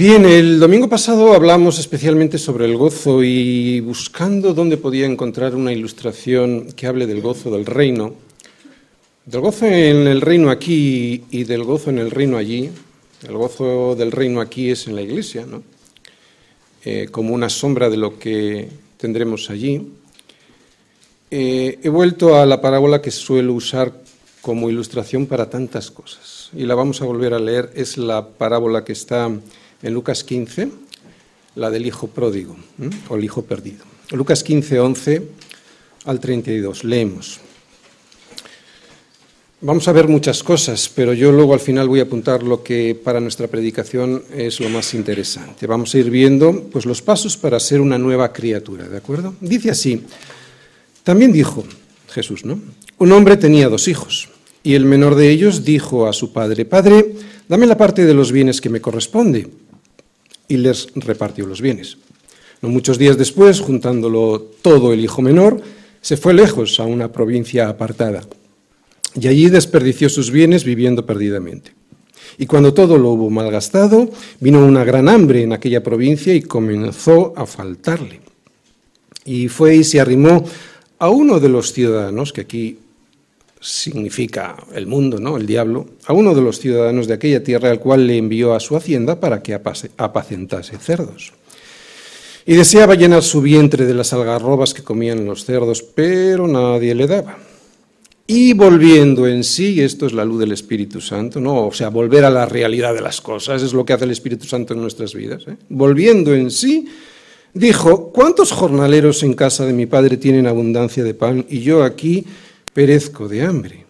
Bien, el domingo pasado hablamos especialmente sobre el gozo y buscando dónde podía encontrar una ilustración que hable del gozo del reino, del gozo en el reino aquí y del gozo en el reino allí. El gozo del reino aquí es en la iglesia, ¿no? Eh, como una sombra de lo que tendremos allí. Eh, he vuelto a la parábola que suelo usar como ilustración para tantas cosas y la vamos a volver a leer. Es la parábola que está en Lucas 15, la del hijo pródigo o el hijo perdido. Lucas 15, 11 al 32. Leemos. Vamos a ver muchas cosas, pero yo luego al final voy a apuntar lo que para nuestra predicación es lo más interesante. Vamos a ir viendo pues, los pasos para ser una nueva criatura, ¿de acuerdo? Dice así, también dijo Jesús, ¿no? Un hombre tenía dos hijos, y el menor de ellos dijo a su padre, Padre, dame la parte de los bienes que me corresponde, y les repartió los bienes. No muchos días después, juntándolo todo el hijo menor, se fue lejos a una provincia apartada y allí desperdició sus bienes viviendo perdidamente. Y cuando todo lo hubo malgastado, vino una gran hambre en aquella provincia y comenzó a faltarle. Y fue y se arrimó a uno de los ciudadanos, que aquí significa el mundo, ¿no? El diablo, a uno de los ciudadanos de aquella tierra, al cual le envió a su hacienda para que apacentase cerdos. Y deseaba llenar su vientre de las algarrobas que comían los cerdos, pero nadie le daba. Y volviendo en sí, esto es la luz del Espíritu Santo, ¿no? O sea, volver a la realidad de las cosas, es lo que hace el Espíritu Santo en nuestras vidas. ¿eh? Volviendo en sí, dijo, ¿cuántos jornaleros en casa de mi padre tienen abundancia de pan y yo aquí perezco de hambre?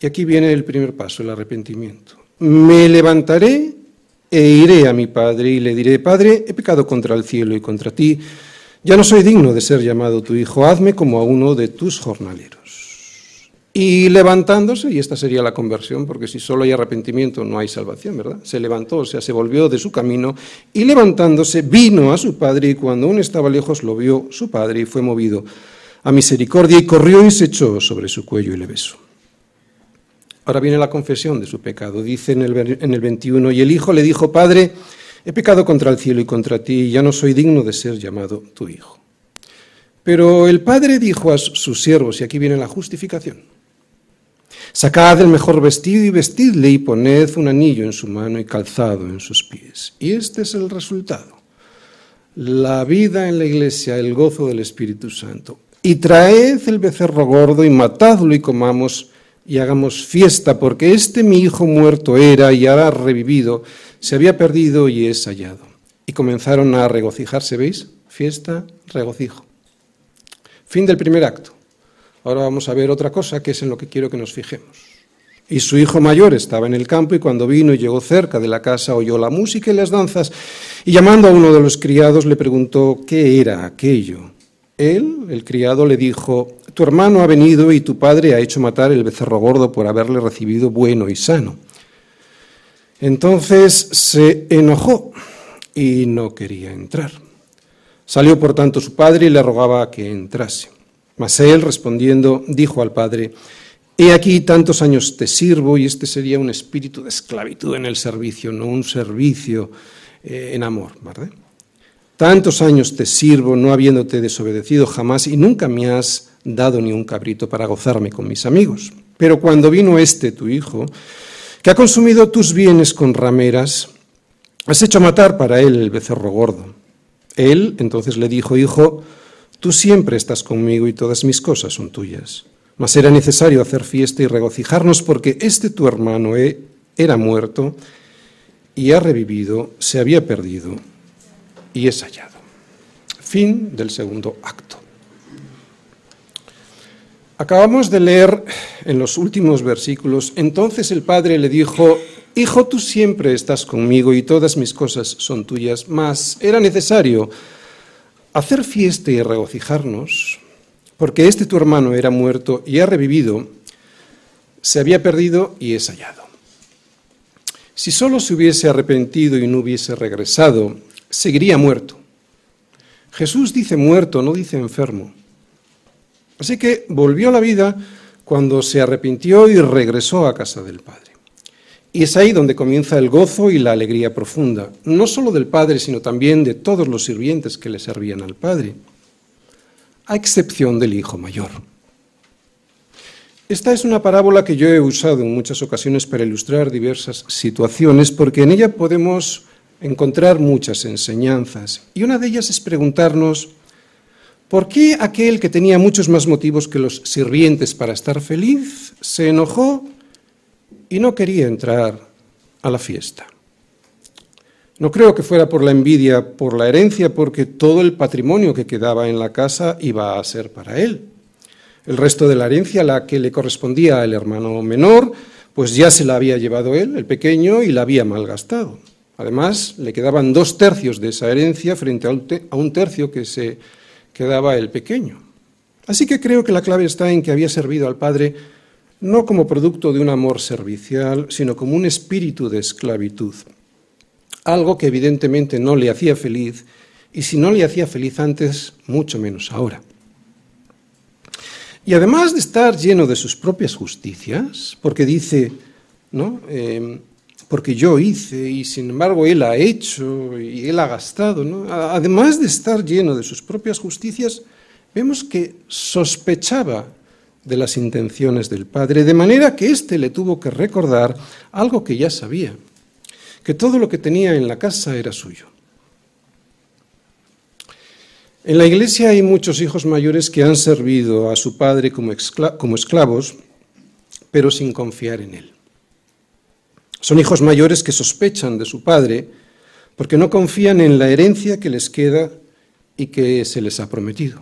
Y aquí viene el primer paso, el arrepentimiento. Me levantaré e iré a mi padre y le diré, Padre, he pecado contra el cielo y contra ti, ya no soy digno de ser llamado tu hijo, hazme como a uno de tus jornaleros. Y levantándose, y esta sería la conversión, porque si solo hay arrepentimiento no hay salvación, ¿verdad? Se levantó, o sea, se volvió de su camino, y levantándose vino a su padre, y cuando aún estaba lejos lo vio su padre, y fue movido a misericordia, y corrió y se echó sobre su cuello y le besó. Ahora viene la confesión de su pecado, dice en el, en el 21, y el hijo le dijo, Padre, he pecado contra el cielo y contra ti, y ya no soy digno de ser llamado tu hijo. Pero el padre dijo a sus siervos, y aquí viene la justificación, Sacad el mejor vestido y vestidle y poned un anillo en su mano y calzado en sus pies. Y este es el resultado. La vida en la iglesia, el gozo del Espíritu Santo. Y traed el becerro gordo y matadlo y comamos y hagamos fiesta, porque este mi hijo muerto era y ahora revivido, se había perdido y es hallado. Y comenzaron a regocijarse, ¿veis? Fiesta, regocijo. Fin del primer acto. Ahora vamos a ver otra cosa que es en lo que quiero que nos fijemos. Y su hijo mayor estaba en el campo y cuando vino y llegó cerca de la casa oyó la música y las danzas y llamando a uno de los criados le preguntó qué era aquello. Él, el criado, le dijo, tu hermano ha venido y tu padre ha hecho matar el becerro gordo por haberle recibido bueno y sano. Entonces se enojó y no quería entrar. Salió por tanto su padre y le rogaba que entrase. Mas él respondiendo dijo al padre, He aquí tantos años te sirvo y este sería un espíritu de esclavitud en el servicio, no un servicio eh, en amor, ¿verdad? Tantos años te sirvo no habiéndote desobedecido jamás y nunca me has dado ni un cabrito para gozarme con mis amigos. Pero cuando vino este tu hijo, que ha consumido tus bienes con rameras, has hecho matar para él el becerro gordo. Él entonces le dijo, hijo, Tú siempre estás conmigo y todas mis cosas son tuyas. Mas era necesario hacer fiesta y regocijarnos porque este tu hermano e, era muerto y ha revivido, se había perdido y es hallado. Fin del segundo acto. Acabamos de leer en los últimos versículos, entonces el Padre le dijo, Hijo, tú siempre estás conmigo y todas mis cosas son tuyas, mas era necesario hacer fiesta y regocijarnos, porque este tu hermano era muerto y ha revivido, se había perdido y es hallado. Si solo se hubiese arrepentido y no hubiese regresado, seguiría muerto. Jesús dice muerto, no dice enfermo. Así que volvió a la vida cuando se arrepintió y regresó a casa del Padre. Y es ahí donde comienza el gozo y la alegría profunda, no solo del Padre, sino también de todos los sirvientes que le servían al Padre, a excepción del Hijo mayor. Esta es una parábola que yo he usado en muchas ocasiones para ilustrar diversas situaciones, porque en ella podemos encontrar muchas enseñanzas. Y una de ellas es preguntarnos, ¿por qué aquel que tenía muchos más motivos que los sirvientes para estar feliz se enojó y no quería entrar a la fiesta? No creo que fuera por la envidia, por la herencia, porque todo el patrimonio que quedaba en la casa iba a ser para él. El resto de la herencia, la que le correspondía al hermano menor, pues ya se la había llevado él, el pequeño, y la había malgastado. Además, le quedaban dos tercios de esa herencia frente a un tercio que se quedaba el pequeño. Así que creo que la clave está en que había servido al Padre no como producto de un amor servicial, sino como un espíritu de esclavitud. Algo que evidentemente no le hacía feliz, y si no le hacía feliz antes, mucho menos ahora. Y además de estar lleno de sus propias justicias, porque dice, ¿no? Em, porque yo hice y sin embargo él ha hecho y él ha gastado. Además de estar lleno de sus propias justicias, vemos que sospechaba de las intenciones del Padre, de manera que éste le tuvo que recordar algo que ya sabía, que todo lo que tenía en la casa era suyo. En la iglesia hay muchos hijos mayores que han servido a su padre como, esclavos, pero sin confiar en él. Son hijos mayores que sospechan de su padre porque no confían en la herencia que les queda y que se les ha prometido.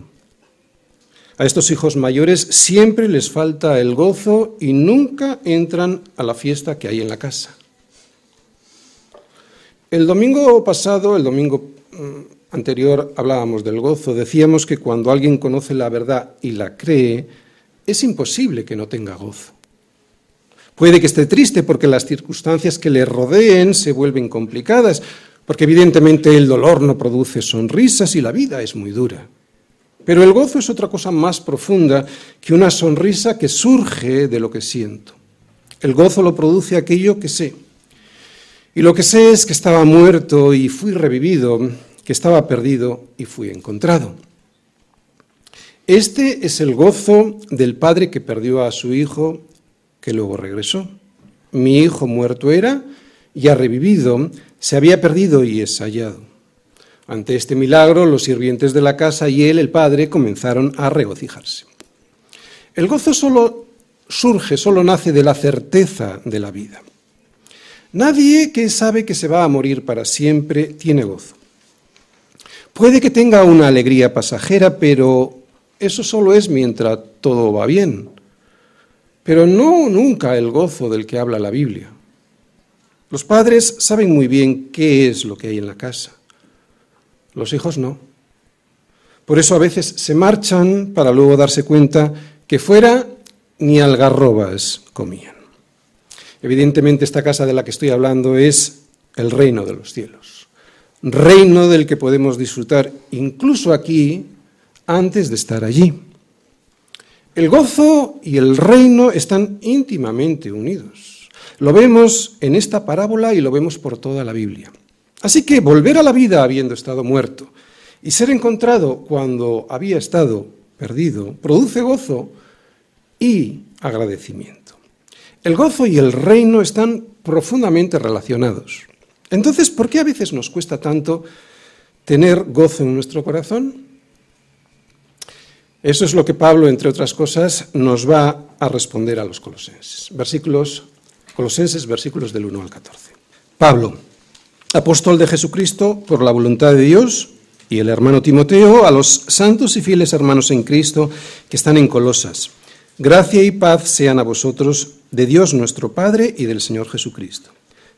A estos hijos mayores siempre les falta el gozo y nunca entran a la fiesta que hay en la casa. El domingo pasado, el domingo mm, anterior hablábamos del gozo. Decíamos que cuando alguien conoce la verdad y la cree, es imposible que no tenga gozo. Puede que esté triste porque las circunstancias que le rodeen se vuelven complicadas, porque evidentemente el dolor no produce sonrisas y la vida es muy dura. Pero el gozo es otra cosa más profunda que una sonrisa que surge de lo que siento. El gozo lo produce aquello que sé. Y lo que sé es que estaba muerto y fui revivido, que estaba perdido y fui encontrado. Este es el gozo del padre que perdió a su hijo, que luego regresó. Mi hijo muerto era y ha revivido, se había perdido y es hallado. Ante este milagro, los sirvientes de la casa y él, el padre, comenzaron a regocijarse. El gozo solo surge, solo nace de la certeza de la vida. Nadie que sabe que se va a morir para siempre tiene gozo. Puede que tenga una alegría pasajera, pero eso solo es mientras todo va bien. Pero no nunca el gozo del que habla la Biblia. Los padres saben muy bien qué es lo que hay en la casa. Los hijos no. Por eso a veces se marchan para luego darse cuenta que fuera ni algarrobas comían. Evidentemente esta casa de la que estoy hablando es el reino de los cielos reino del que podemos disfrutar incluso aquí antes de estar allí. El gozo y el reino están íntimamente unidos. Lo vemos en esta parábola y lo vemos por toda la Biblia. Así que volver a la vida habiendo estado muerto y ser encontrado cuando había estado perdido produce gozo y agradecimiento. El gozo y el reino están profundamente relacionados. Entonces, ¿por qué a veces nos cuesta tanto tener gozo en nuestro corazón? Eso es lo que Pablo, entre otras cosas, nos va a responder a los colosenses. Versículos, colosenses, versículos del 1 al 14. Pablo, apóstol de Jesucristo, por la voluntad de Dios, y el hermano Timoteo, a los santos y fieles hermanos en Cristo que están en Colosas. Gracia y paz sean a vosotros de Dios nuestro Padre y del Señor Jesucristo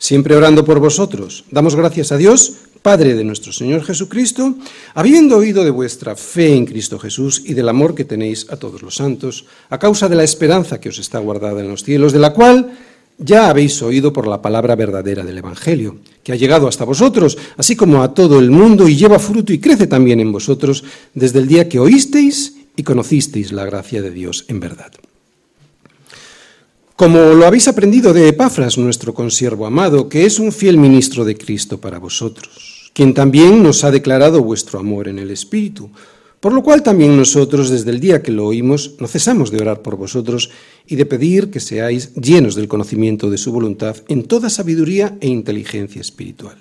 siempre orando por vosotros. Damos gracias a Dios, Padre de nuestro Señor Jesucristo, habiendo oído de vuestra fe en Cristo Jesús y del amor que tenéis a todos los santos, a causa de la esperanza que os está guardada en los cielos, de la cual ya habéis oído por la palabra verdadera del Evangelio, que ha llegado hasta vosotros, así como a todo el mundo, y lleva fruto y crece también en vosotros desde el día que oísteis y conocisteis la gracia de Dios en verdad. como lo habéis aprendido de Epafras, nuestro consiervo amado, que es un fiel ministro de Cristo para vosotros, quien también nos ha declarado vuestro amor en el Espíritu, por lo cual también nosotros, desde el día que lo oímos, no cesamos de orar por vosotros y de pedir que seáis llenos del conocimiento de su voluntad en toda sabiduría e inteligencia espiritual,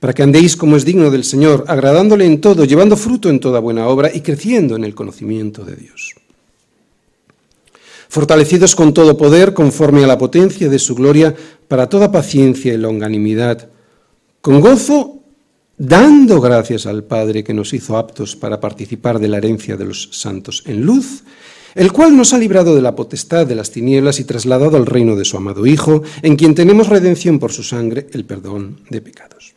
para que andéis como es digno del Señor, agradándole en todo, llevando fruto en toda buena obra y creciendo en el conocimiento de Dios. Fortalecidos con todo poder conforme a la potencia de su gloria, para toda paciencia y longanimidad, con gozo, dando gracias al Padre que nos hizo aptos para participar de la herencia de los santos en luz, el cual nos ha librado de la potestad de las tinieblas y trasladado al reino de su amado Hijo, en quien tenemos redención por su sangre, el perdón de pecados.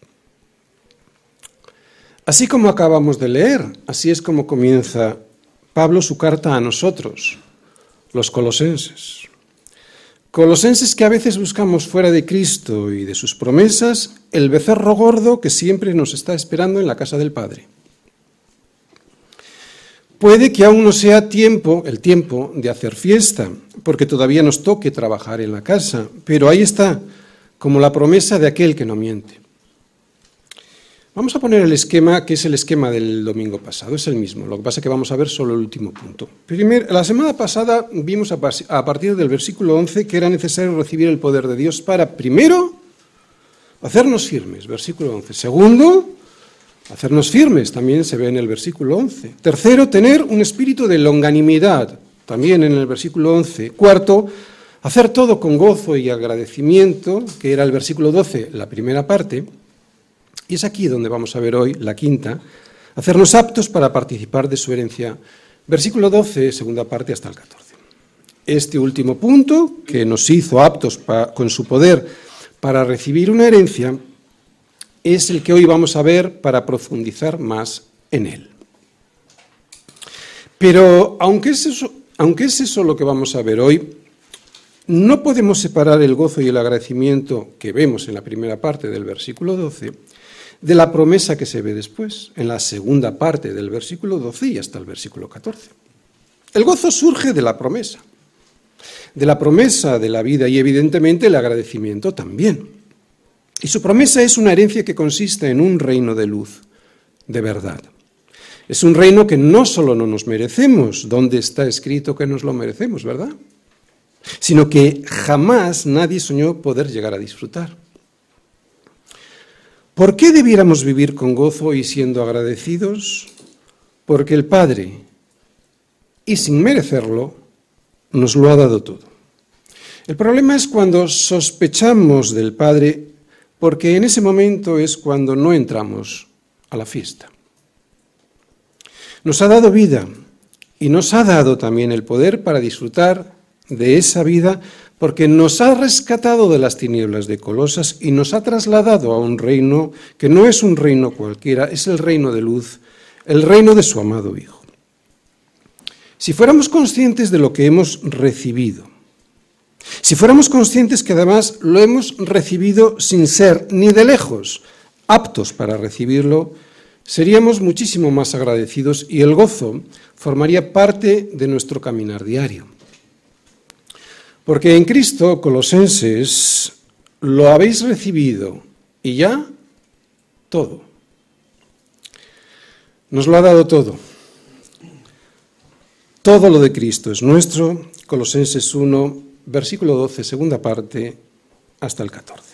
Así como acabamos de leer, así es como comienza Pablo su carta a nosotros, los colosenses. Colosenses que a veces buscamos fuera de Cristo y de sus promesas el becerro gordo que siempre nos está esperando en la casa del Padre. Puede que aún no sea tiempo, el tiempo de hacer fiesta, porque todavía nos toque trabajar en la casa, pero ahí está, como la promesa de aquel que no miente. Vamos a poner el esquema, que es el esquema del domingo pasado, es el mismo, lo que pasa es que vamos a ver solo el último punto. la semana pasada vimos a, a partir del versículo 11 que era necesario recibir el poder de Dios para, primero, hacernos firmes, versículo 11. Segundo, hacernos firmes, también se ve en el versículo 11. Tercero, tener un espíritu de longanimidad, también en el versículo 11. Cuarto, hacer todo con gozo y agradecimiento, que era el versículo 12, la primera parte. Y es aquí donde vamos a ver hoy la quinta, hacernos aptos para participar de su herencia. Versículo 12, segunda parte hasta el 14. Este último punto, que nos hizo aptos con su poder para recibir una herencia, es el que hoy vamos a ver para profundizar más en él. Pero aunque es eso, aunque es eso lo que vamos a ver hoy, no podemos separar el gozo y el agradecimiento que vemos en la primera parte del versículo 12 de la promesa que se ve después, en la segunda parte del versículo 12 y hasta el versículo 14. El gozo surge de la promesa, de la promesa de la vida y evidentemente el agradecimiento también. Y su promesa es una herencia que consiste en un reino de luz, de verdad. Es un reino que no solo no nos merecemos, donde está escrito que nos lo merecemos, ¿verdad? Sino que jamás nadie soñó poder llegar a disfrutar. ¿Por qué debiéramos vivir con gozo y siendo agradecidos? Porque el Padre, y sin merecerlo, nos lo ha dado todo. El problema es cuando sospechamos del Padre, porque en ese momento es cuando no entramos a la fiesta. Nos ha dado vida y nos ha dado también el poder para disfrutar de esa vida porque nos ha rescatado de las tinieblas de Colosas y nos ha trasladado a un reino que no es un reino cualquiera, es el reino de luz, el reino de su amado Hijo. Si fuéramos conscientes de lo que hemos recibido, si fuéramos conscientes que además lo hemos recibido sin ser ni de lejos aptos para recibirlo, seríamos muchísimo más agradecidos y el gozo formaría parte de nuestro caminar diario. Porque en Cristo, Colosenses, lo habéis recibido y ya todo. Nos lo ha dado todo. Todo lo de Cristo es nuestro. Colosenses 1, versículo 12, segunda parte, hasta el 14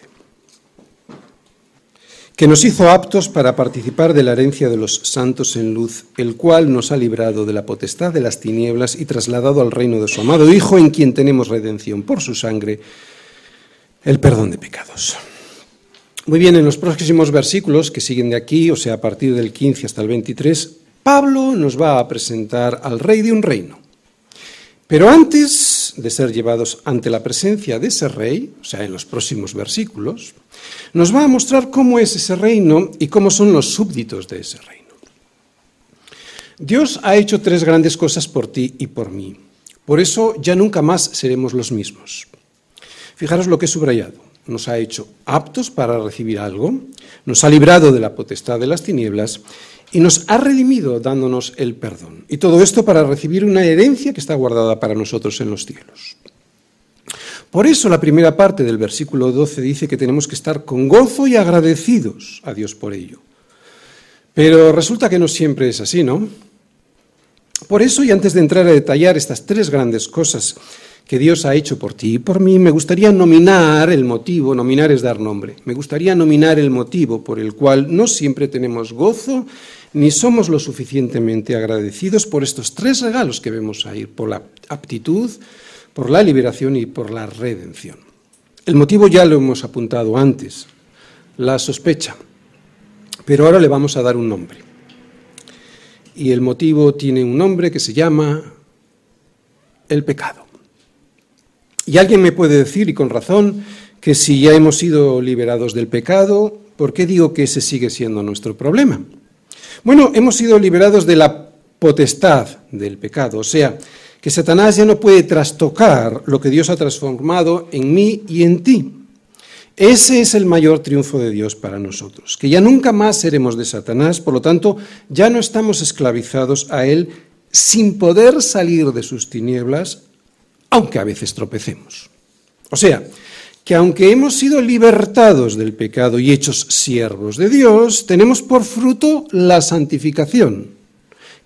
que nos hizo aptos para participar de la herencia de los santos en luz, el cual nos ha librado de la potestad de las tinieblas y trasladado al reino de su amado Hijo, en quien tenemos redención por su sangre, el perdón de pecados. Muy bien, en los próximos versículos que siguen de aquí, o sea, a partir del 15 hasta el 23, Pablo nos va a presentar al rey de un reino. Pero antes de ser llevados ante la presencia de ese rey, o sea, en los próximos versículos, nos va a mostrar cómo es ese reino y cómo son los súbditos de ese reino. Dios ha hecho tres grandes cosas por ti y por mí. Por eso ya nunca más seremos los mismos. Fijaros lo que he subrayado. Nos ha hecho aptos para recibir algo, nos ha librado de la potestad de las tinieblas y nos ha redimido dándonos el perdón. Y todo esto para recibir una herencia que está guardada para nosotros en los cielos. Por eso la primera parte del versículo 12 dice que tenemos que estar con gozo y agradecidos a Dios por ello. Pero resulta que no siempre es así, ¿no? Por eso, y antes de entrar a detallar estas tres grandes cosas que Dios ha hecho por ti y por mí, me gustaría nominar el motivo, nominar es dar nombre, me gustaría nominar el motivo por el cual no siempre tenemos gozo ni somos lo suficientemente agradecidos por estos tres regalos que vemos ahí, por la aptitud, por la liberación y por la redención. El motivo ya lo hemos apuntado antes, la sospecha, pero ahora le vamos a dar un nombre. Y el motivo tiene un nombre que se llama el pecado. Y alguien me puede decir, y con razón, que si ya hemos sido liberados del pecado, ¿por qué digo que ese sigue siendo nuestro problema? Bueno, hemos sido liberados de la potestad del pecado, o sea, que Satanás ya no puede trastocar lo que Dios ha transformado en mí y en ti. Ese es el mayor triunfo de Dios para nosotros, que ya nunca más seremos de Satanás, por lo tanto, ya no estamos esclavizados a él sin poder salir de sus tinieblas, aunque a veces tropecemos. O sea, que aunque hemos sido libertados del pecado y hechos siervos de Dios, tenemos por fruto la santificación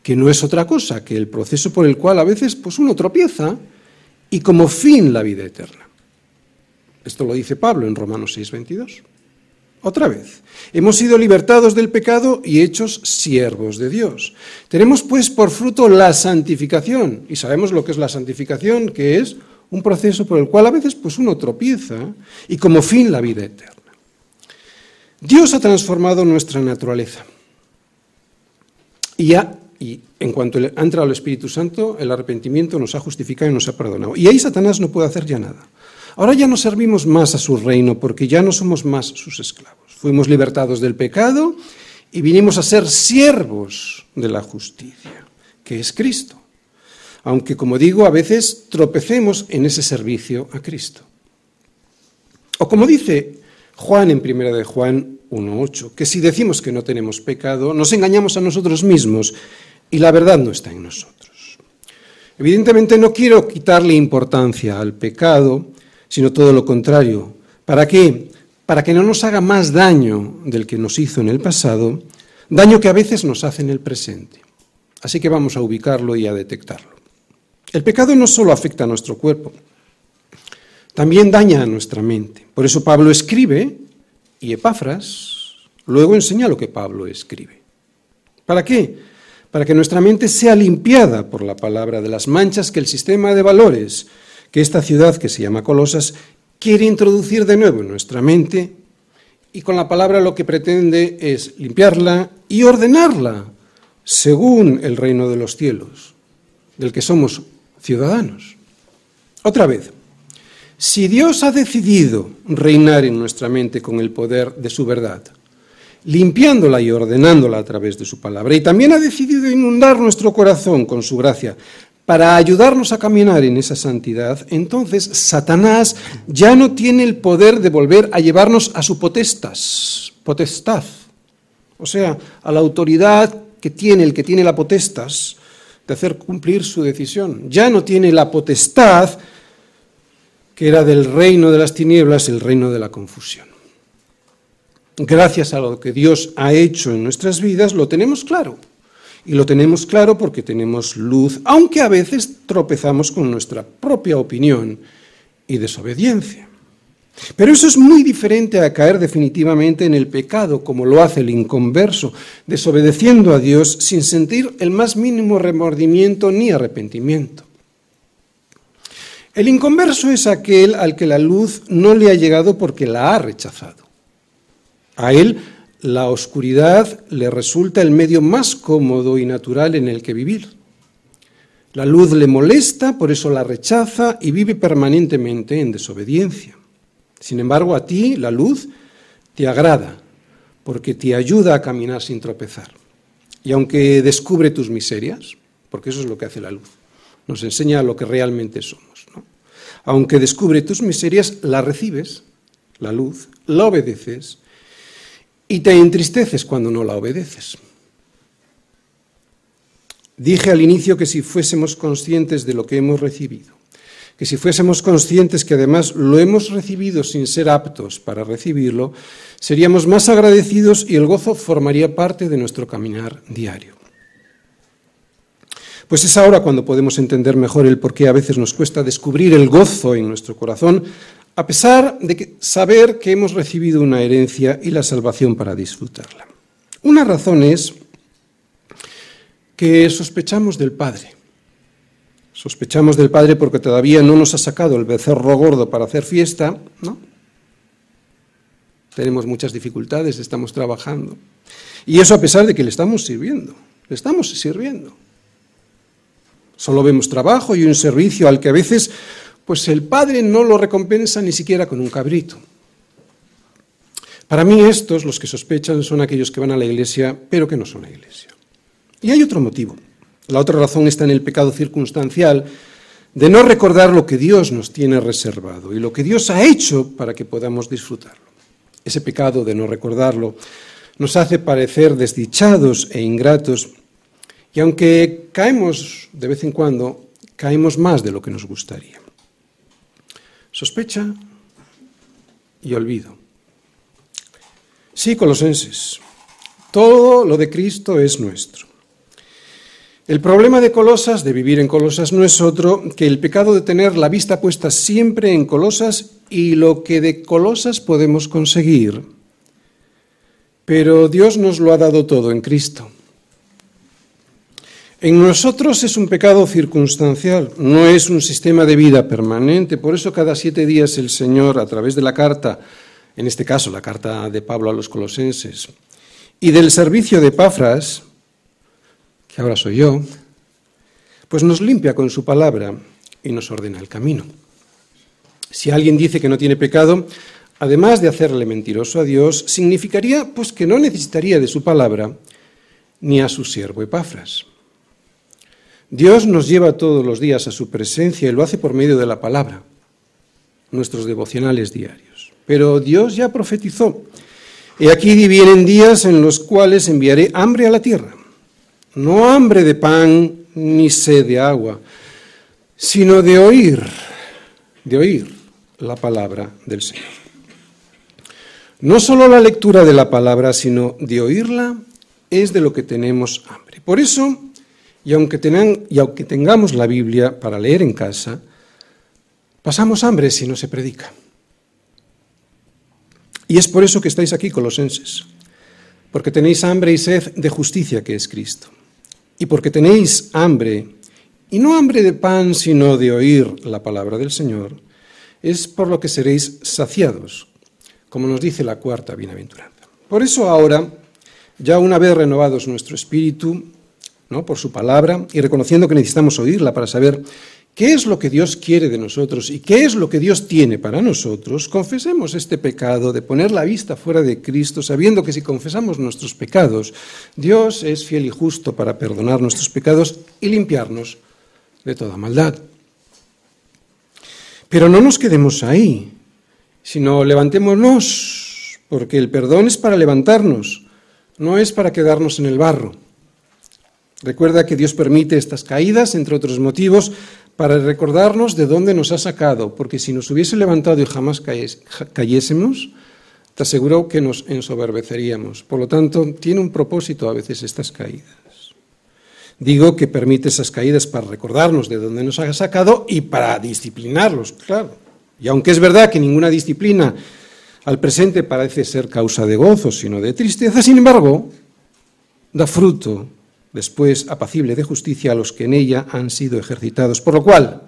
que no es otra cosa que el proceso por el cual a veces pues uno tropieza y como fin la vida eterna. Esto lo dice Pablo en Romanos 6:22. Otra vez, hemos sido libertados del pecado y hechos siervos de Dios. Tenemos pues por fruto la santificación y sabemos lo que es la santificación, que es un proceso por el cual a veces pues uno tropieza y como fin la vida eterna. Dios ha transformado nuestra naturaleza y ya y en cuanto ha entrado el Espíritu Santo, el arrepentimiento nos ha justificado y nos ha perdonado. Y ahí Satanás no puede hacer ya nada. Ahora ya no servimos más a su reino porque ya no somos más sus esclavos. Fuimos libertados del pecado y vinimos a ser siervos de la justicia, que es Cristo. Aunque, como digo, a veces tropecemos en ese servicio a Cristo. O como dice Juan en primera de Juan 1.8, que si decimos que no tenemos pecado, nos engañamos a nosotros mismos y la verdad no está en nosotros. Evidentemente no quiero quitarle importancia al pecado, sino todo lo contrario. ¿Para qué? Para que no nos haga más daño del que nos hizo en el pasado, daño que a veces nos hace en el presente. Así que vamos a ubicarlo y a detectarlo. El pecado no solo afecta a nuestro cuerpo, también daña a nuestra mente. Por eso Pablo escribe y Epafras luego enseña lo que Pablo escribe. ¿Para qué? para que nuestra mente sea limpiada por la palabra de las manchas que el sistema de valores que esta ciudad que se llama Colosas quiere introducir de nuevo en nuestra mente y con la palabra lo que pretende es limpiarla y ordenarla según el reino de los cielos, del que somos ciudadanos. Otra vez, si Dios ha decidido reinar en nuestra mente con el poder de su verdad, limpiándola y ordenándola a través de su palabra. Y también ha decidido inundar nuestro corazón con su gracia para ayudarnos a caminar en esa santidad, entonces Satanás ya no tiene el poder de volver a llevarnos a su potestas, potestad, o sea, a la autoridad que tiene el que tiene la potestas de hacer cumplir su decisión. Ya no tiene la potestad que era del reino de las tinieblas, el reino de la confusión gracias a lo que Dios ha hecho en nuestras vidas, lo tenemos claro. Y lo tenemos claro porque tenemos luz, aunque a veces tropezamos con nuestra propia opinión y desobediencia. Pero eso es muy diferente a caer definitivamente en el pecado, como lo hace el inconverso, desobedeciendo a Dios sin sentir el más mínimo remordimiento ni arrepentimiento. El inconverso es aquel al que la luz no le ha llegado porque la ha rechazado. A él la oscuridad le resulta el medio más cómodo y natural en el que vivir. La luz le molesta, por eso la rechaza y vive permanentemente en desobediencia. Sin embargo, a ti la luz te agrada, porque te ayuda a caminar sin tropezar. Y aunque descubre tus miserias, porque eso es lo que hace la luz, nos enseña lo que realmente somos. Aunque descubre tus miserias, la recibes, la luz, la obedeces y te entristeces cuando no la obedeces. Dije al inicio que si fuésemos conscientes de lo que hemos recibido, que si fuésemos conscientes que además lo hemos recibido sin ser aptos para recibirlo, seríamos más agradecidos y el gozo formaría parte de nuestro caminar diario. Pues es ahora cuando podemos entender mejor el por qué a veces nos cuesta descubrir el gozo en nuestro corazón, a pesar de saber que hemos recibido una herencia y la salvación para disfrutarla. Una razón es que sospechamos del Padre. Sospechamos del Padre porque todavía no nos ha sacado el becerro gordo para hacer fiesta, ¿no? Tenemos muchas dificultades, estamos trabajando. Y eso a pesar de que le estamos sirviendo, le estamos sirviendo. Solo vemos trabajo y un servicio al que a veces pues el Padre no lo recompensa ni siquiera con un cabrito. Para mí estos, los que sospechan, son aquellos que van a la iglesia, pero que no son la iglesia. Y hay otro motivo. La otra razón está en el pecado circunstancial de no recordar lo que Dios nos tiene reservado y lo que Dios ha hecho para que podamos disfrutarlo. Ese pecado de no recordarlo nos hace parecer desdichados e ingratos y aunque caemos de vez en cuando, caemos más de lo que nos gustaría. Sospecha y olvido. Sí, colosenses, todo lo de Cristo es nuestro. El problema de Colosas, de vivir en Colosas, no es otro que el pecado de tener la vista puesta siempre en Colosas y lo que de Colosas podemos conseguir. Pero Dios nos lo ha dado todo en Cristo. En nosotros es un pecado circunstancial, no es un sistema de vida permanente. Por eso cada siete días el Señor, a través de la carta, en este caso la carta de Pablo a los colosenses, y del servicio de Pafras, que ahora soy yo, pues nos limpia con su palabra y nos ordena el camino. Si alguien dice que no tiene pecado, además de hacerle mentiroso a Dios, significaría pues que no necesitaría de su palabra ni a su siervo Epafras. Dios nos lleva todos los días a su presencia y lo hace por medio de la palabra, nuestros devocionales diarios. Pero Dios ya profetizó. Y aquí vienen días en los cuales enviaré hambre a la tierra. No hambre de pan ni sed de agua, sino de oír, de oír la palabra del Señor. No solo la lectura de la palabra, sino de oírla es de lo que tenemos hambre. Por eso, y aunque, y aunque tengamos la Biblia para leer en casa, pasamos hambre si no se predica. Y es por eso que estáis aquí, colosenses, porque tenéis hambre y sed de justicia que es Cristo. Y porque tenéis hambre, y no hambre de pan, sino de oír la palabra del Señor, es por lo que seréis saciados, como nos dice la cuarta bienaventuranza. Por eso ahora, ya una vez renovados nuestro espíritu, por su palabra y reconociendo que necesitamos oírla para saber qué es lo que Dios quiere de nosotros y qué es lo que Dios tiene para nosotros, confesemos este pecado de poner la vista fuera de Cristo, sabiendo que si confesamos nuestros pecados, Dios es fiel y justo para perdonar nuestros pecados y limpiarnos de toda maldad. Pero no nos quedemos ahí, sino levantémonos, porque el perdón es para levantarnos, no es para quedarnos en el barro. Recuerda que Dios permite estas caídas, entre otros motivos, para recordarnos de dónde nos ha sacado, porque si nos hubiese levantado y jamás cayésemos, te aseguro que nos ensoberbeceríamos. Por lo tanto, tiene un propósito a veces estas caídas. Digo que permite esas caídas para recordarnos de dónde nos ha sacado y para disciplinarlos, claro. Y aunque es verdad que ninguna disciplina al presente parece ser causa de gozo, sino de tristeza, sin embargo, da fruto después apacible de justicia a los que en ella han sido ejercitados. Por lo cual,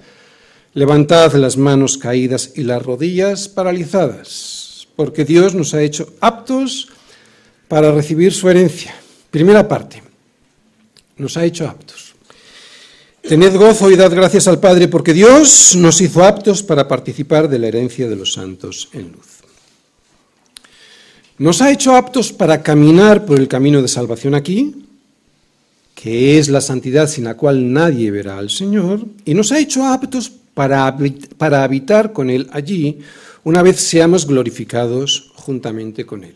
levantad las manos caídas y las rodillas paralizadas, porque Dios nos ha hecho aptos para recibir su herencia. Primera parte, nos ha hecho aptos. Tened gozo y dad gracias al Padre, porque Dios nos hizo aptos para participar de la herencia de los santos en luz. Nos ha hecho aptos para caminar por el camino de salvación aquí, que es la santidad sin la cual nadie verá al Señor, y nos ha hecho aptos para, para habitar con Él allí, una vez seamos glorificados juntamente con Él.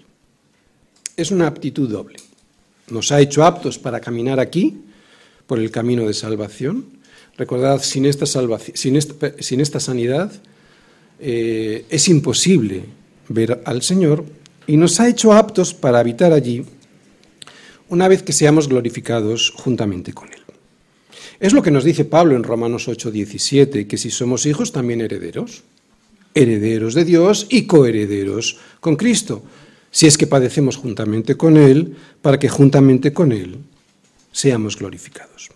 Es una aptitud doble. Nos ha hecho aptos para caminar aquí, por el camino de salvación, Recordad, sin esta, esta, sin esta sanidad eh, es imposible ver al Señor y nos ha hecho aptos para habitar allí una vez que seamos glorificados juntamente con Él. Es lo que nos dice Pablo en Romanos 8, 17, que si somos hijos también herederos, herederos de Dios y coherederos con Cristo, si es que padecemos juntamente con Él, para que juntamente con Él seamos glorificados.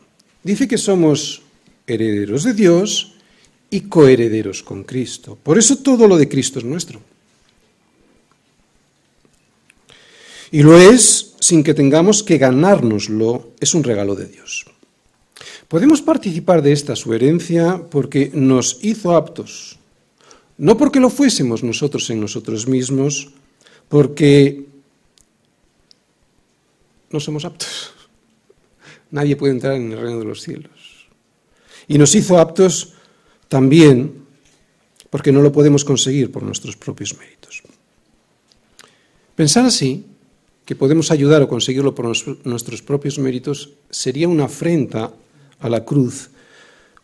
Dice que somos herederos de Dios y coherederos con Cristo. Por eso todo lo de Cristo es nuestro. Y lo es sin que tengamos que ganárnoslo, es un regalo de Dios. Podemos participar de esta su herencia porque nos hizo aptos, no porque lo fuésemos nosotros en nosotros mismos, porque no somos aptos. Nadie puede entrar en el reino de los cielos. Y nos hizo aptos también porque no lo podemos conseguir por nuestros propios méritos. Pensar así, que podemos ayudar o conseguirlo por nuestros propios méritos, sería una afrenta a la cruz,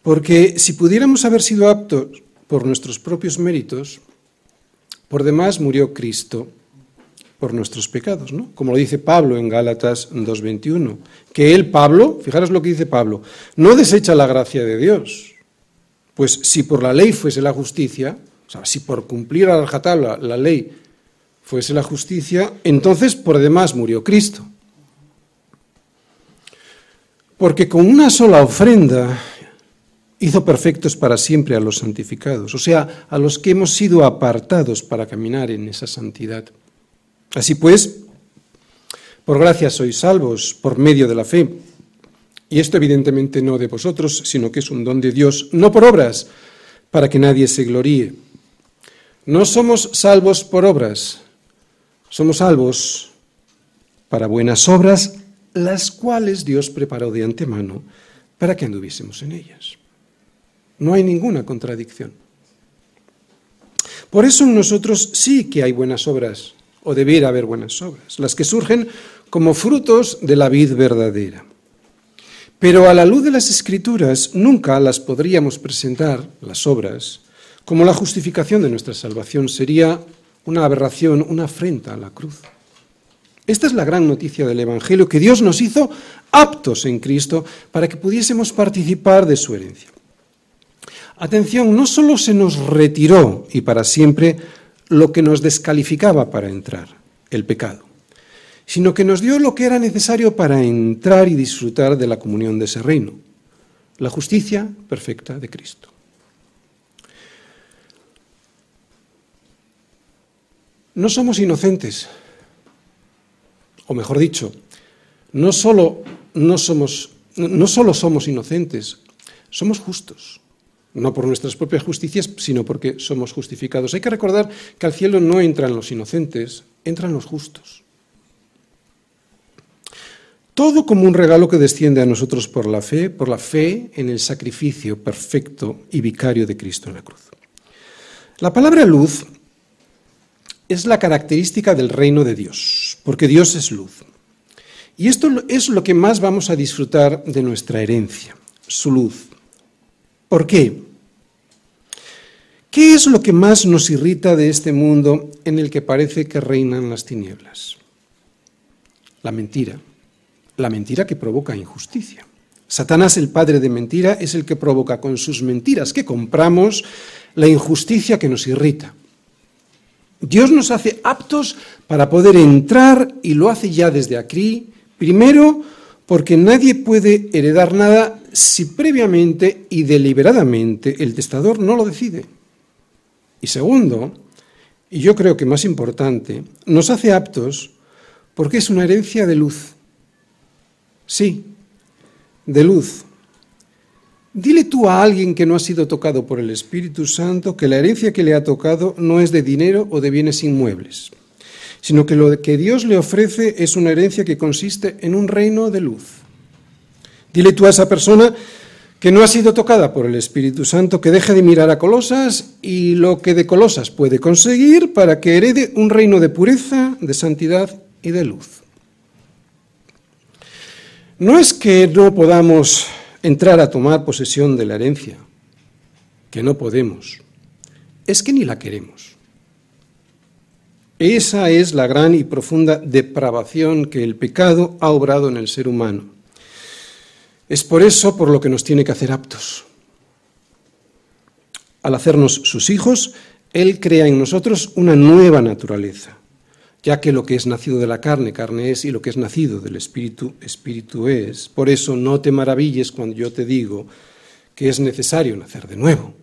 porque si pudiéramos haber sido aptos por nuestros propios méritos, por demás murió Cristo por nuestros pecados, ¿no? Como lo dice Pablo en Gálatas 2.21, que él, Pablo, fijaros lo que dice Pablo, no desecha la gracia de Dios, pues si por la ley fuese la justicia, o sea, si por cumplir a la tabla la ley fuese la justicia, entonces por demás murió Cristo. Porque con una sola ofrenda hizo perfectos para siempre a los santificados, o sea, a los que hemos sido apartados para caminar en esa santidad. Así pues, por gracia sois salvos por medio de la fe. Y esto evidentemente no de vosotros, sino que es un don de Dios, no por obras, para que nadie se gloríe. No somos salvos por obras, somos salvos para buenas obras, las cuales Dios preparó de antemano para que anduviésemos en ellas. No hay ninguna contradicción. Por eso en nosotros sí que hay buenas obras, o debiera haber buenas obras, las que surgen como frutos de la vid verdadera. Pero a la luz de las escrituras nunca las podríamos presentar, las obras, como la justificación de nuestra salvación. Sería una aberración, una afrenta a la cruz. Esta es la gran noticia del Evangelio, que Dios nos hizo aptos en Cristo para que pudiésemos participar de su herencia. Atención, no solo se nos retiró y para siempre lo que nos descalificaba para entrar, el pecado, sino que nos dio lo que era necesario para entrar y disfrutar de la comunión de ese reino, la justicia perfecta de Cristo. No somos inocentes, o mejor dicho, no solo, no somos, no solo somos inocentes, somos justos no por nuestras propias justicias, sino porque somos justificados. Hay que recordar que al cielo no entran los inocentes, entran los justos. Todo como un regalo que desciende a nosotros por la fe, por la fe en el sacrificio perfecto y vicario de Cristo en la cruz. La palabra luz es la característica del reino de Dios, porque Dios es luz. Y esto es lo que más vamos a disfrutar de nuestra herencia, su luz. ¿Por qué? ¿Qué es lo que más nos irrita de este mundo en el que parece que reinan las tinieblas? La mentira. La mentira que provoca injusticia. Satanás, el padre de mentira, es el que provoca con sus mentiras que compramos la injusticia que nos irrita. Dios nos hace aptos para poder entrar y lo hace ya desde aquí, primero porque nadie puede heredar nada si previamente y deliberadamente el testador no lo decide. Y segundo, y yo creo que más importante, nos hace aptos porque es una herencia de luz. Sí, de luz. Dile tú a alguien que no ha sido tocado por el Espíritu Santo que la herencia que le ha tocado no es de dinero o de bienes inmuebles, sino que lo que Dios le ofrece es una herencia que consiste en un reino de luz. Dile tú a esa persona que no ha sido tocada por el Espíritu Santo, que deje de mirar a Colosas y lo que de Colosas puede conseguir para que herede un reino de pureza, de santidad y de luz. No es que no podamos entrar a tomar posesión de la herencia, que no podemos, es que ni la queremos. Esa es la gran y profunda depravación que el pecado ha obrado en el ser humano. Es por eso por lo que nos tiene que hacer aptos. Al hacernos sus hijos, Él crea en nosotros una nueva naturaleza, ya que lo que es nacido de la carne, carne es, y lo que es nacido del espíritu, espíritu es. Por eso no te maravilles cuando yo te digo que es necesario nacer de nuevo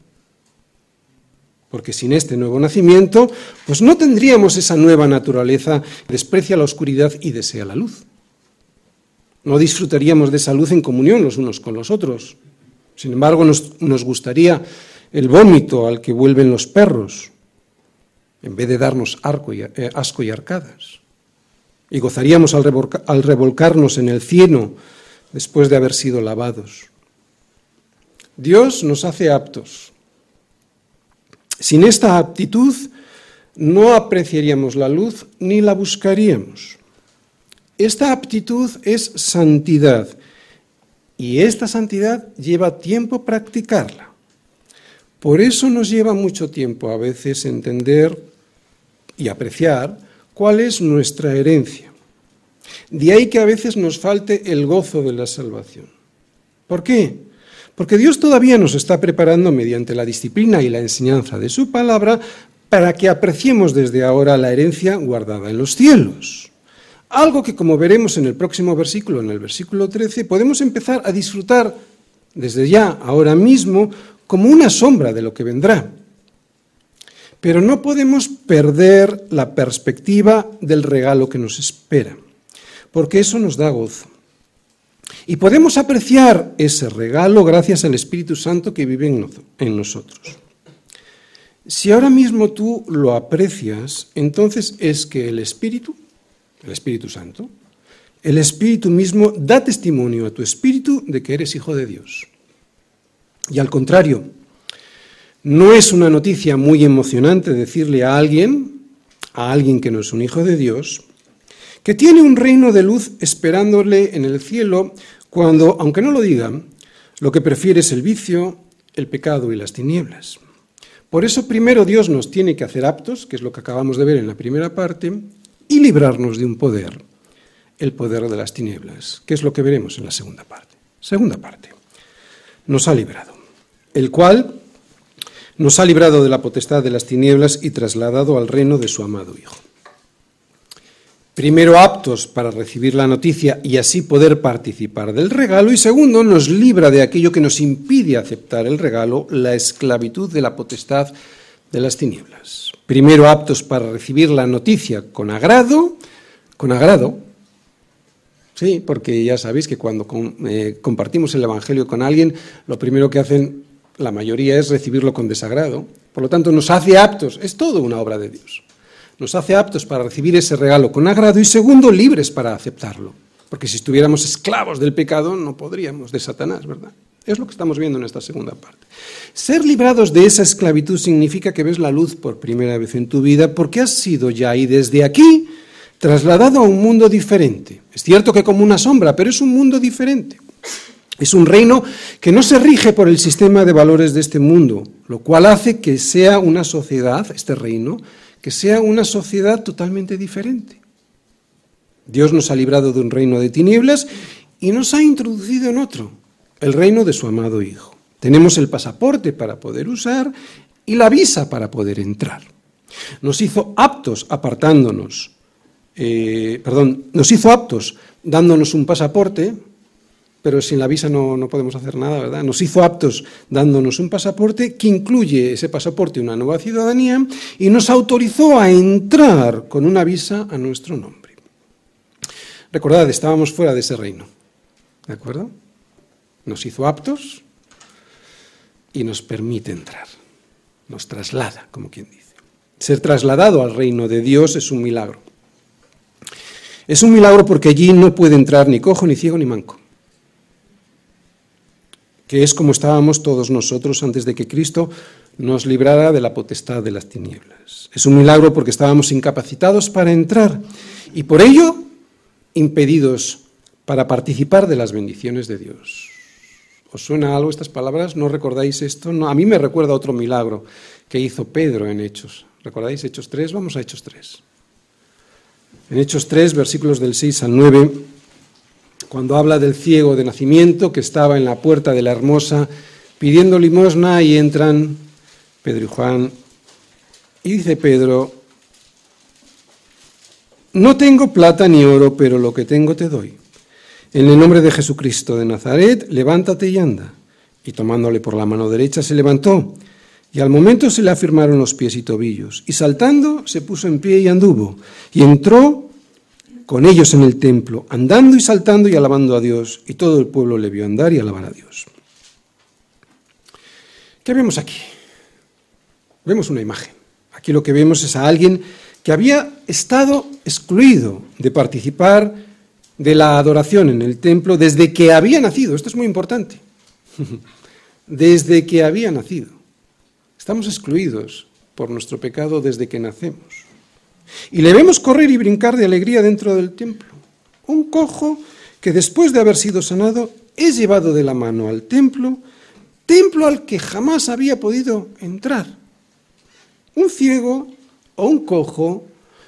porque sin este nuevo nacimiento, pues no tendríamos esa nueva naturaleza que desprecia la oscuridad y desea la luz. No disfrutaríamos de esa luz en comunión los unos con los otros. Sin embargo, nos, nos gustaría el vómito al que vuelven los perros, en vez de darnos eh, asco y arcadas. Y gozaríamos al, al revolcarnos en el cieno después de haber sido lavados. Dios nos hace aptos sin esta aptitud no apreciaríamos la luz ni la buscaríamos. Esta aptitud es santidad y esta santidad lleva tiempo practicarla. Por eso nos lleva mucho tiempo a veces entender y apreciar cuál es nuestra herencia. De ahí que a veces nos falte el gozo de la salvación. ¿Por qué? Porque Dios todavía nos está preparando mediante la disciplina y la enseñanza de su palabra para que apreciemos desde ahora la herencia guardada en los cielos. Algo que, como veremos en el próximo versículo, en el versículo 13, podemos empezar a disfrutar desde ya, ahora mismo, como una sombra de lo que vendrá. Pero no podemos perder la perspectiva del regalo que nos espera, porque eso nos da gozo. Y podemos apreciar ese regalo gracias al Espíritu Santo que vive en nosotros. Si ahora mismo tú lo aprecias, entonces es que el Espíritu, el Espíritu Santo, el Espíritu mismo da testimonio a tu Espíritu de que eres hijo de Dios. Y al contrario, no es una noticia muy emocionante decirle a alguien, a alguien que no es un hijo de Dios, que tiene un reino de luz esperándole en el cielo cuando, aunque no lo digan, lo que prefiere es el vicio, el pecado y las tinieblas. Por eso primero Dios nos tiene que hacer aptos, que es lo que acabamos de ver en la primera parte, y librarnos de un poder, el poder de las tinieblas, que es lo que veremos en la segunda parte. Segunda parte. Nos ha librado, el cual nos ha librado de la potestad de las tinieblas y trasladado al reino de su amado Hijo primero aptos para recibir la noticia y así poder participar del regalo, y segundo, nos libra de aquello que nos impide aceptar el regalo, la esclavitud de la potestad de las tinieblas. Primero aptos para recibir la noticia con agrado, con agrado, sí, porque ya sabéis que cuando eh, compartimos el Evangelio con alguien, lo primero que hacen la mayoría es recibirlo con desagrado. Por lo tanto, nos hace aptos, es todo una obra de Dios nos hace aptos para recibir ese regalo con agrado y segundo, libres para aceptarlo. Porque si estuviéramos esclavos del pecado, no podríamos, de Satanás, ¿verdad? Es lo que estamos viendo en esta segunda parte. Ser librados de esa esclavitud significa que ves la luz por primera vez en tu vida porque has sido ya y desde aquí trasladado a un mundo diferente. Es cierto que como una sombra, pero es un mundo diferente. Es un reino que no se rige por el sistema de valores de este mundo, lo cual hace que sea una sociedad, este reino, que sea una sociedad totalmente diferente. Dios nos ha librado de un reino de tinieblas y nos ha introducido en otro, el reino de su amado Hijo. Tenemos el pasaporte para poder usar y la visa para poder entrar. Nos hizo aptos apartándonos, eh, perdón, nos hizo aptos dándonos un pasaporte pero sin la visa no, podemos hacer nada, ¿verdad? Nos hizo aptos dándonos un pasaporte que incluye ese pasaporte una nueva ciudadanía y nos autorizó a entrar con una visa a nuestro nombre. Recordad, estábamos fuera de ese reino, ¿de acuerdo? Nos hizo aptos y nos permite entrar, nos traslada, como quien dice. Ser trasladado al reino de Dios es un milagro. Es un milagro porque allí no puede entrar ni cojo, ni ciego, ni manco que es como estábamos todos nosotros antes de que Cristo nos librara de la potestad de las tinieblas. Es un milagro porque estábamos incapacitados para entrar y por ello impedidos para participar de las bendiciones de Dios. ¿Os suena algo estas palabras? ¿No recordáis esto? No, a mí me recuerda otro milagro que hizo Pedro en Hechos. ¿Recordáis Hechos 3? Vamos a Hechos 3. En Hechos 3, versículos del 6 al 9, cuando habla del ciego de nacimiento que estaba en la puerta de la hermosa pidiendo limosna y entran Pedro y Juan. Y dice Pedro, no tengo plata ni oro, pero lo que tengo te doy. En el nombre de Jesucristo de Nazaret, levántate y anda. Y tomándole por la mano derecha se levantó, y al momento se le afirmaron los pies y tobillos, y saltando se puso en pie y anduvo, y entró con ellos en el templo, andando y saltando y alabando a Dios, y todo el pueblo le vio andar y alabar a Dios. ¿Qué vemos aquí? Vemos una imagen. Aquí lo que vemos es a alguien que había estado excluido de participar de la adoración en el templo desde que había nacido. Esto es muy importante. Desde que había nacido. Estamos excluidos por nuestro pecado desde que nacemos. Y le vemos correr y brincar de alegría dentro del templo. Un cojo que después de haber sido sanado es llevado de la mano al templo, templo al que jamás había podido entrar. Un ciego o un cojo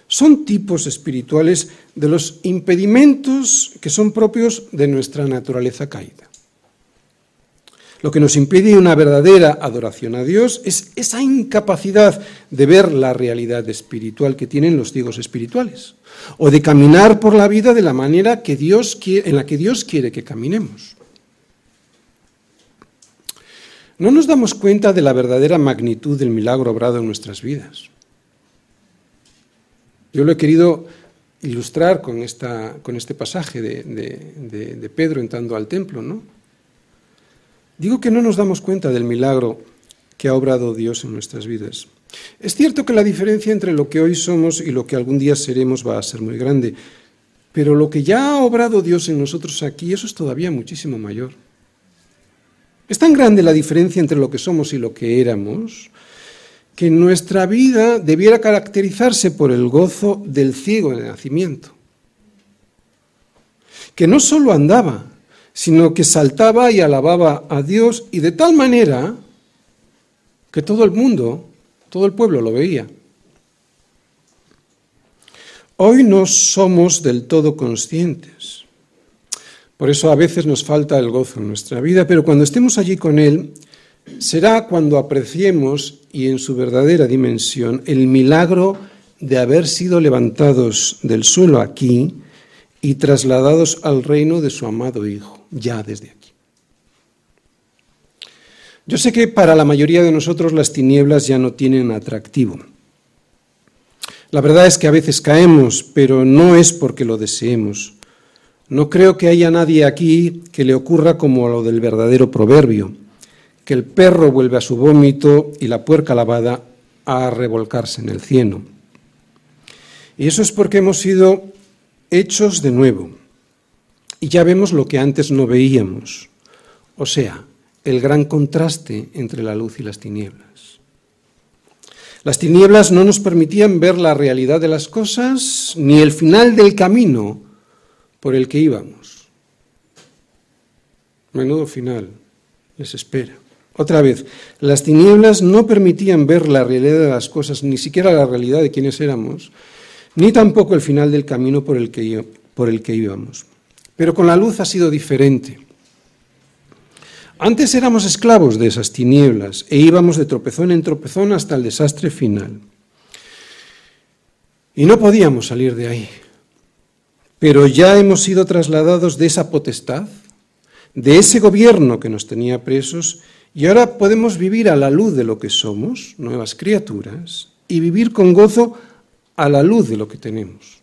son tipos espirituales de los impedimentos que son propios de nuestra naturaleza caída. Lo que nos impide una verdadera adoración a Dios es esa incapacidad de ver la realidad espiritual que tienen los ciegos espirituales o de caminar por la vida de la manera que Dios en la que Dios quiere que caminemos. No nos damos cuenta de la verdadera magnitud del milagro obrado en nuestras vidas. Yo lo he querido ilustrar con, esta, con este pasaje de, Pedro entrando al templo, ¿no? Digo que no nos damos cuenta del milagro que ha obrado Dios en nuestras vidas. Es cierto que la diferencia entre lo que hoy somos y lo que algún día seremos va a ser muy grande, pero lo que ya ha obrado Dios en nosotros aquí, eso es todavía muchísimo mayor. Es tan grande la diferencia entre lo que somos y lo que éramos, que nuestra vida debiera caracterizarse por el gozo del ciego de nacimiento, que no solo andaba, sino que saltaba y alababa a Dios y de tal manera que todo el mundo, todo el pueblo lo veía. Hoy no somos del todo conscientes. Por eso a veces nos falta el gozo en nuestra vida, pero cuando estemos allí con Él, será cuando apreciemos y en su verdadera dimensión el milagro de haber sido levantados del suelo aquí y trasladados al reino de su amado Hijo, ya desde aquí. Yo sé que para la mayoría de nosotros las tinieblas ya no tienen atractivo. La verdad es que a veces caemos, pero no es porque lo deseemos. No creo que haya nadie aquí que le ocurra como lo del verdadero proverbio que el perro vuelve a su vómito y la puerca lavada a revolcarse en el cieno. Y eso es porque hemos sido hechos de nuevo. Y ya vemos lo que antes no veíamos, o sea, el gran contraste entre la luz y las tinieblas. Las tinieblas no nos permitían ver la realidad de las cosas ni el final del camino por el que íbamos. Menudo final les espera. Otra vez, las tinieblas no permitían ver la realidad de las cosas, ni siquiera la realidad de quienes éramos, ni tampoco el final del camino por el que, por el que íbamos. Pero con la luz ha sido diferente. Antes éramos esclavos de esas tinieblas e íbamos de tropezón en tropezón hasta el desastre final. Y no podíamos salir de ahí. Pero ya hemos sido trasladados de esa potestad, de ese gobierno que nos tenía presos, y ahora podemos vivir a la luz de lo que somos, nuevas criaturas, y vivir con gozo a la luz de lo que tenemos.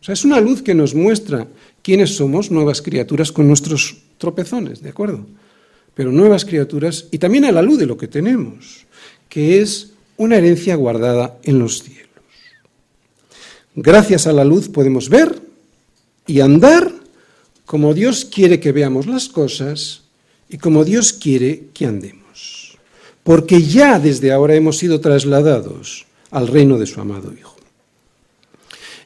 O sea, es una luz que nos muestra quiénes somos, nuevas criaturas con nuestros tropezones, ¿de acuerdo? Pero nuevas criaturas y también a la luz de lo que tenemos, que es una herencia guardada en los cielos. Gracias a la luz podemos ver y andar como Dios quiere que veamos las cosas y como Dios quiere que andemos, porque ya desde ahora hemos sido trasladados al reino de su amado Hijo.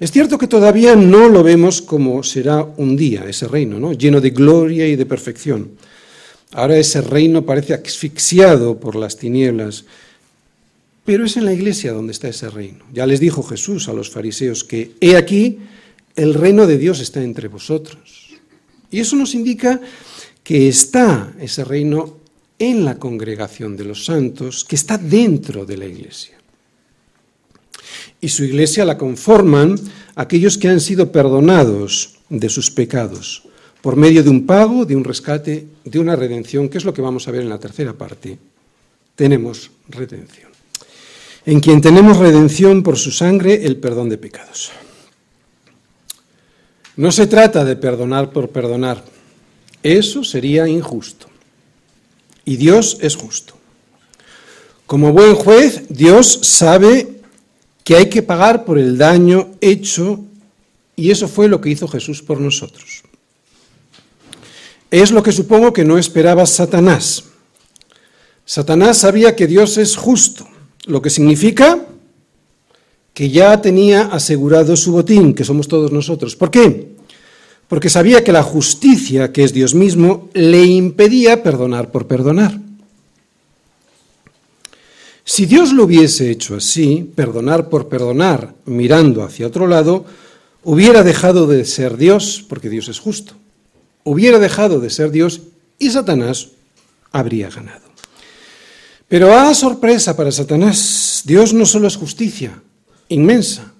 Es cierto que todavía no lo vemos como será un día ese reino, ¿no? lleno de gloria y de perfección. Ahora ese reino parece asfixiado por las tinieblas, pero es en la iglesia donde está ese reino. Ya les dijo Jesús a los fariseos que, he aquí, el reino de Dios está entre vosotros. Y eso nos indica que está ese reino en la congregación de los santos, que está dentro de la iglesia. Y su iglesia la conforman aquellos que han sido perdonados de sus pecados por medio de un pago, de un rescate, de una redención, que es lo que vamos a ver en la tercera parte. Tenemos redención. En quien tenemos redención por su sangre, el perdón de pecados. No se trata de perdonar por perdonar. Eso sería injusto. Y Dios es justo. Como buen juez, Dios sabe que hay que pagar por el daño hecho y eso fue lo que hizo Jesús por nosotros. Es lo que supongo que no esperaba Satanás. Satanás sabía que Dios es justo, lo que significa que ya tenía asegurado su botín, que somos todos nosotros. ¿Por qué? Porque sabía que la justicia, que es Dios mismo, le impedía perdonar por perdonar. Si Dios lo hubiese hecho así, perdonar por perdonar, mirando hacia otro lado, hubiera dejado de ser Dios, porque Dios es justo hubiera dejado de ser Dios y Satanás habría ganado. Pero a ah, sorpresa para Satanás, Dios no solo es justicia, inmensa,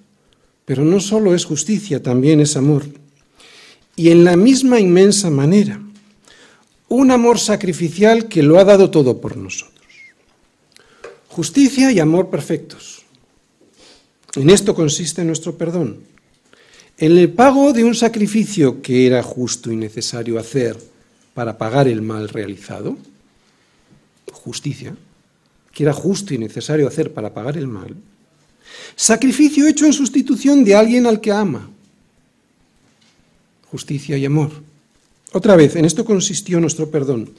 pero no solo es justicia, también es amor. Y en la misma inmensa manera, un amor sacrificial que lo ha dado todo por nosotros. Justicia y amor perfectos. En esto consiste nuestro perdón en el pago de un sacrificio que era justo y necesario hacer para pagar el mal realizado, justicia, que era justo y necesario hacer para pagar el mal, sacrificio hecho en sustitución de alguien al que ama, justicia y amor. Otra vez, en esto consistió nuestro perdón,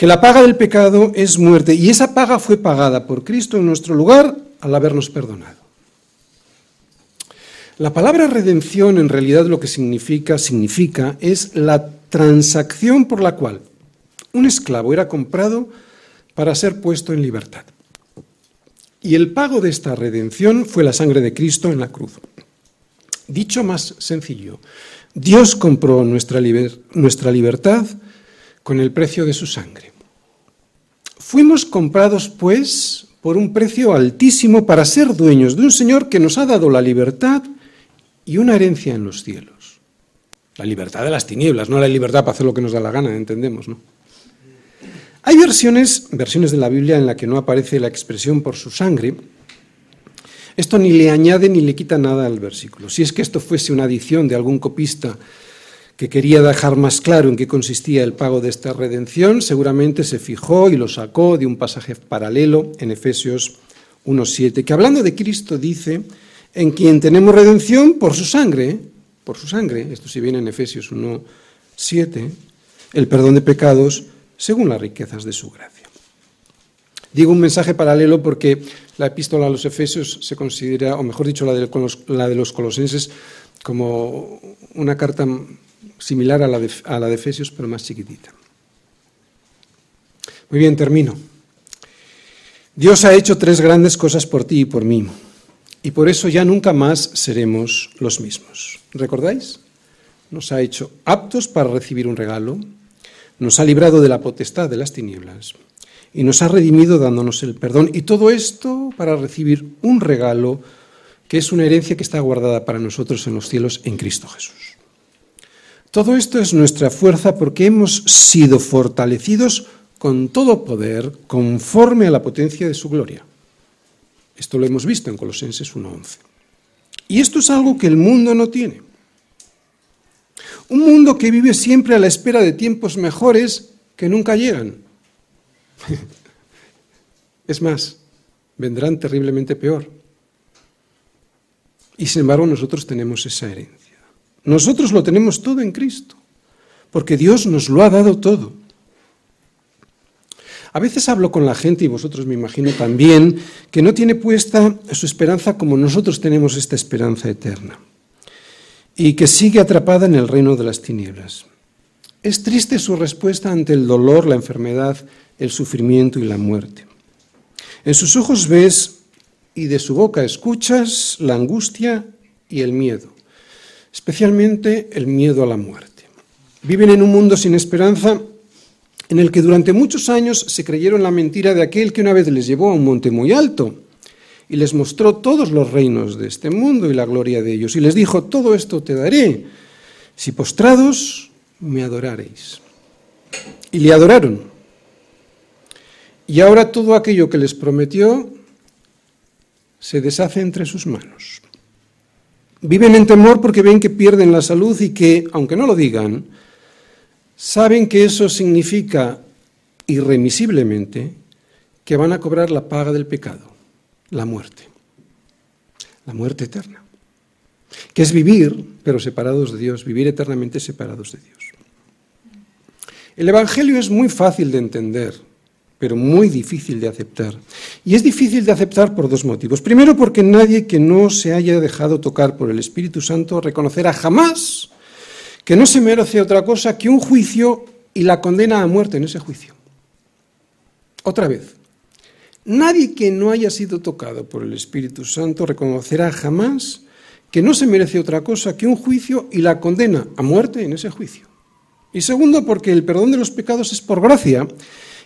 que la paga del pecado es muerte y esa paga fue pagada por Cristo en nuestro lugar al habernos perdonado. La palabra redención en realidad lo que significa, es la transacción por la cual un esclavo era comprado para ser puesto en libertad. Y el pago de esta redención fue la sangre de Cristo en la cruz. Dicho más sencillo, Dios compró nuestra libertad con el precio de su sangre. Fuimos comprados, pues, por un precio altísimo para ser dueños de un Señor que nos ha dado la libertad y una herencia en los cielos. La libertad de las tinieblas, no la libertad para hacer lo que nos da la gana, entendemos, ¿no? Hay versiones, versiones de la Biblia en la que no aparece la expresión por su sangre. Esto ni le añade ni le quita nada al versículo. Si es que esto fuese una adición de algún copista que quería dejar más claro en qué consistía el pago de esta redención, seguramente se fijó y lo sacó de un pasaje paralelo en Efesios 1.7, que hablando de Cristo dice en quien tenemos redención por su sangre, por su sangre, esto si viene en Efesios 1, 7, el perdón de pecados según las riquezas de su gracia. Digo un mensaje paralelo porque la epístola a los Efesios se considera, o mejor dicho, la de los, la de los colosenses, como una carta similar a la, de, a la de Efesios, pero más chiquitita. Muy bien, termino. Dios ha hecho tres grandes cosas por ti y por mí y por eso ya nunca más seremos los mismos. ¿Recordáis? Nos ha hecho aptos para recibir un regalo, nos ha librado de la potestad de las tinieblas y nos ha redimido dándonos el perdón. Y todo esto para recibir un regalo que es una herencia que está guardada para nosotros en los cielos en Cristo Jesús. Todo esto es nuestra fuerza porque hemos sido fortalecidos con todo poder conforme a la potencia de su gloria. Esto lo hemos visto en Colosenses 1.11. Y esto es algo que el mundo no tiene. Un mundo que vive siempre a la espera de tiempos mejores que nunca llegan. Es más, vendrán terriblemente peor. Y sin embargo nosotros tenemos esa herencia. Nosotros lo tenemos todo en Cristo, porque Dios nos lo ha dado todo. A veces hablo con la gente, y vosotros me imagino también, que no tiene puesta su esperanza como nosotros tenemos esta esperanza eterna, y que sigue atrapada en el reino de las tinieblas. Es triste su respuesta ante el dolor, la enfermedad, el sufrimiento y la muerte. En sus ojos ves y de su boca escuchas la angustia y el miedo, especialmente el miedo a la muerte. Viven en un mundo sin esperanza en el que durante muchos años se creyeron la mentira de aquel que una vez les llevó a un monte muy alto y les mostró todos los reinos de este mundo y la gloria de ellos, y les dijo, todo esto te daré, si postrados me adorareis. Y le adoraron. Y ahora todo aquello que les prometió se deshace entre sus manos. Viven en temor porque ven que pierden la salud y que, aunque no lo digan, saben que eso significa irremisiblemente que van a cobrar la paga del pecado, la muerte, la muerte eterna, que es vivir, pero separados de Dios, vivir eternamente separados de Dios. El Evangelio es muy fácil de entender, pero muy difícil de aceptar. Y es difícil de aceptar por dos motivos. Primero, porque nadie que no se haya dejado tocar por el Espíritu Santo reconocerá jamás que no se merece otra cosa que un juicio y la condena a muerte en ese juicio. Otra vez, nadie que no haya sido tocado por el Espíritu Santo reconocerá jamás que no se merece otra cosa que un juicio y la condena a muerte en ese juicio. Y segundo, porque el perdón de los pecados es por gracia,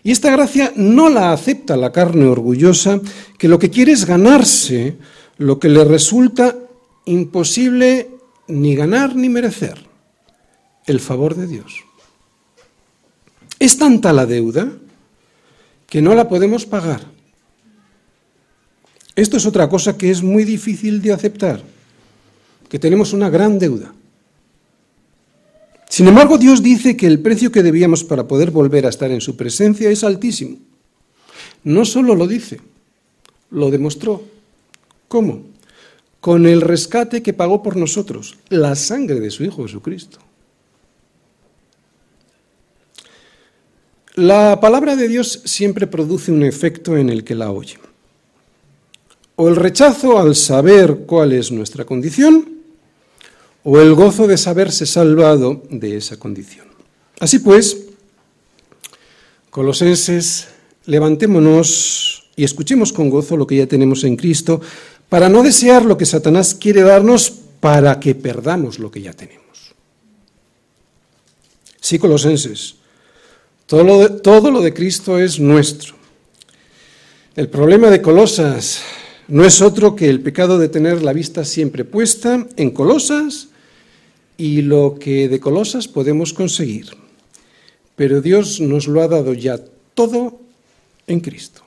y esta gracia no la acepta la carne orgullosa, que lo que quiere es ganarse lo que le resulta imposible ni ganar ni merecer el favor de Dios. Es tanta la deuda que no la podemos pagar. Esto es otra cosa que es muy difícil de aceptar, que tenemos una gran deuda. Sin embargo, Dios dice que el precio que debíamos para poder volver a estar en su presencia es altísimo. No solo lo dice, lo demostró. ¿Cómo? Con el rescate que pagó por nosotros, la sangre de su Hijo Jesucristo. La palabra de Dios siempre produce un efecto en el que la oye. O el rechazo al saber cuál es nuestra condición, o el gozo de saberse salvado de esa condición. Así pues, colosenses, levantémonos y escuchemos con gozo lo que ya tenemos en Cristo, para no desear lo que Satanás quiere darnos para que perdamos lo que ya tenemos. Sí, colosenses, todo lo, de, todo lo de Cristo es nuestro. El problema de Colosas no es otro que el pecado de tener la vista siempre puesta en Colosas y lo que de Colosas podemos conseguir. Pero Dios nos lo ha dado ya todo en Cristo.